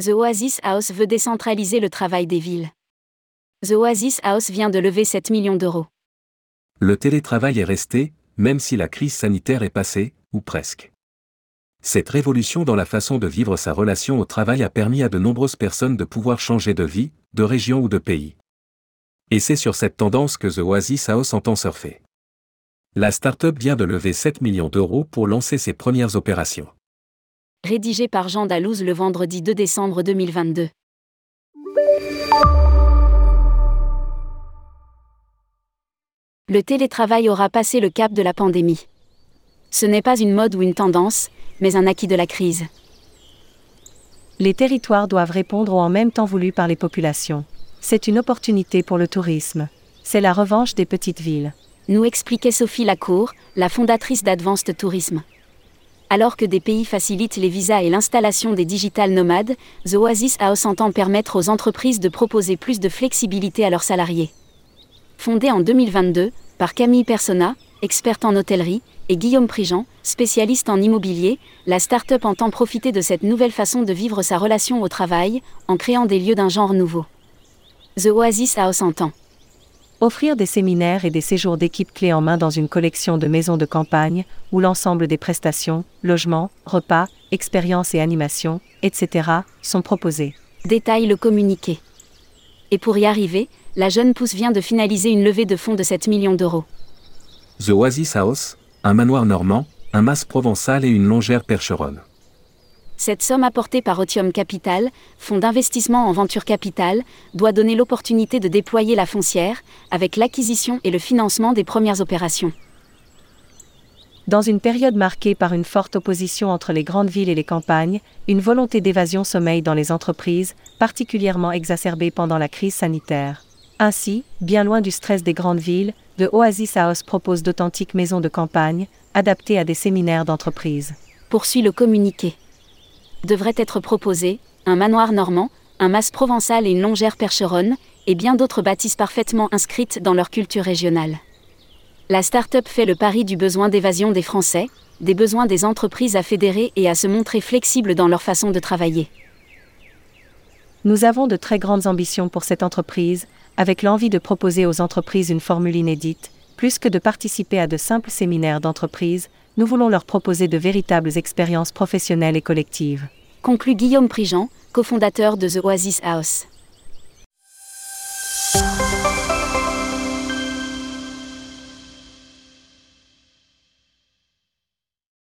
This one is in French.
The Oasis House veut décentraliser le travail des villes. The Oasis House vient de lever 7 millions d'euros. Le télétravail est resté, même si la crise sanitaire est passée, ou presque. Cette révolution dans la façon de vivre sa relation au travail a permis à de nombreuses personnes de pouvoir changer de vie, de région ou de pays. Et c'est sur cette tendance que The Oasis House entend surfer. La start-up vient de lever 7 millions d'euros pour lancer ses premières opérations. Rédigé par Jean Dalouse le vendredi 2 décembre 2022. Le télétravail aura passé le cap de la pandémie. Ce n'est pas une mode ou une tendance, mais un acquis de la crise. Les territoires doivent répondre au en même temps voulu par les populations. C'est une opportunité pour le tourisme. C'est la revanche des petites villes. Nous expliquait Sophie Lacour, la fondatrice d'Advanced Tourisme. Alors que des pays facilitent les visas et l'installation des digital nomades, The Oasis House entend permettre aux entreprises de proposer plus de flexibilité à leurs salariés. Fondée en 2022 par Camille Persona, experte en hôtellerie, et Guillaume Prigent, spécialiste en immobilier, la start-up entend profiter de cette nouvelle façon de vivre sa relation au travail, en créant des lieux d'un genre nouveau. The Oasis House entend Offrir des séminaires et des séjours d'équipe clés en main dans une collection de maisons de campagne, où l'ensemble des prestations, logements, repas, expériences et animations, etc., sont proposés. Détaille le communiqué. Et pour y arriver, la jeune pousse vient de finaliser une levée de fonds de 7 millions d'euros. The Oasis House, un manoir normand, un mas provençal et une longère percheronne. Cette somme apportée par Otium Capital, fonds d'investissement en venture capital, doit donner l'opportunité de déployer la foncière, avec l'acquisition et le financement des premières opérations. Dans une période marquée par une forte opposition entre les grandes villes et les campagnes, une volonté d'évasion sommeille dans les entreprises, particulièrement exacerbée pendant la crise sanitaire. Ainsi, bien loin du stress des grandes villes, The Oasis House propose d'authentiques maisons de campagne, adaptées à des séminaires d'entreprise. Poursuit le communiqué devrait être proposé, un manoir normand, un mas provençal et une longère percheronne, et bien d'autres bâtisses parfaitement inscrites dans leur culture régionale. La start-up fait le pari du besoin d'évasion des Français, des besoins des entreprises à fédérer et à se montrer flexibles dans leur façon de travailler. Nous avons de très grandes ambitions pour cette entreprise, avec l'envie de proposer aux entreprises une formule inédite, plus que de participer à de simples séminaires d'entreprise, nous voulons leur proposer de véritables expériences professionnelles et collectives. Conclut Guillaume Prigent, cofondateur de The Oasis House.